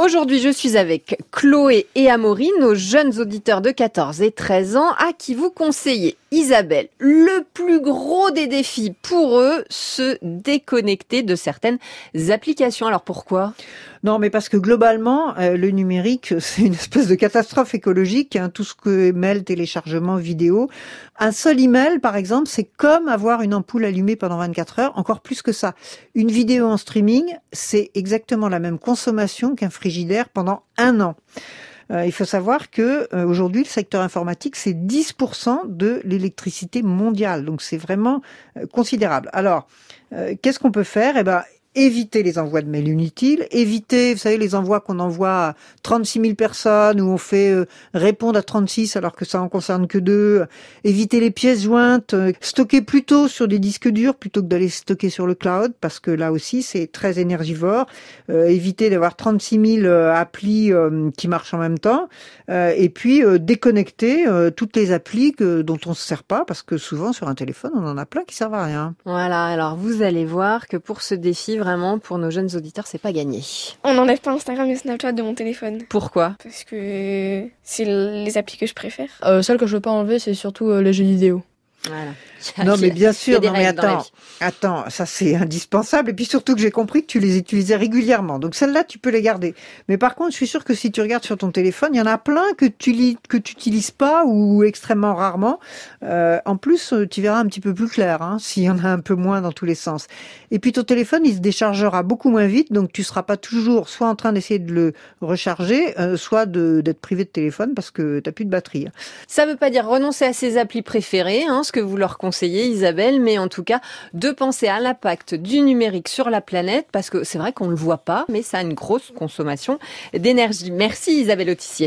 Aujourd'hui, je suis avec Chloé et Amaury, nos jeunes auditeurs de 14 et 13 ans, à qui vous conseillez, Isabelle, le plus gros des défis pour eux, se déconnecter de certaines applications. Alors pourquoi? Non, mais parce que globalement, euh, le numérique, c'est une espèce de catastrophe écologique. Hein, tout ce que mail, téléchargement, vidéo. Un seul email, par exemple, c'est comme avoir une ampoule allumée pendant 24 heures, encore plus que ça. Une vidéo en streaming, c'est exactement la même consommation qu'un frigidaire pendant un an. Euh, il faut savoir que euh, aujourd'hui, le secteur informatique, c'est 10% de l'électricité mondiale. Donc c'est vraiment considérable. Alors, qu'est-ce qu'on peut faire? Eh ben, éviter les envois de mails inutiles, éviter, vous savez, les envois qu'on envoie à 36 000 personnes, où on fait euh, répondre à 36 alors que ça en concerne que deux, éviter les pièces jointes, euh, stocker plutôt sur des disques durs plutôt que d'aller stocker sur le cloud, parce que là aussi c'est très énergivore, euh, éviter d'avoir 36 000 applis qui marchent en même temps, et puis déconnecter toutes les applis dont on se sert pas, parce que souvent sur un téléphone on en a plein qui servent à rien. Voilà, alors vous allez voir que pour ce défi, vraiment, pour nos jeunes auditeurs, c'est pas gagné. On n'enlève pas Instagram et Snapchat de mon téléphone. Pourquoi? Parce que c'est les applis que je préfère. Euh, celle que je veux pas enlever, c'est surtout euh, les jeux vidéo. Voilà. Non, mais bien sûr, non, mais attends, attends, ça c'est indispensable. Et puis surtout que j'ai compris que tu les utilisais régulièrement. Donc celles-là, tu peux les garder. Mais par contre, je suis sûr que si tu regardes sur ton téléphone, il y en a plein que tu lis, que tu utilises pas ou extrêmement rarement. Euh, en plus, euh, tu verras un petit peu plus clair, hein, s'il y en a un peu moins dans tous les sens. Et puis ton téléphone, il se déchargera beaucoup moins vite, donc tu seras pas toujours soit en train d'essayer de le recharger, euh, soit d'être privé de téléphone parce que tu n'as plus de batterie. Ça veut pas dire renoncer à ses applis préférées, hein, que vous leur conseiller, Isabelle, mais en tout cas de penser à l'impact du numérique sur la planète, parce que c'est vrai qu'on ne le voit pas, mais ça a une grosse consommation d'énergie. Merci Isabelle Autissier.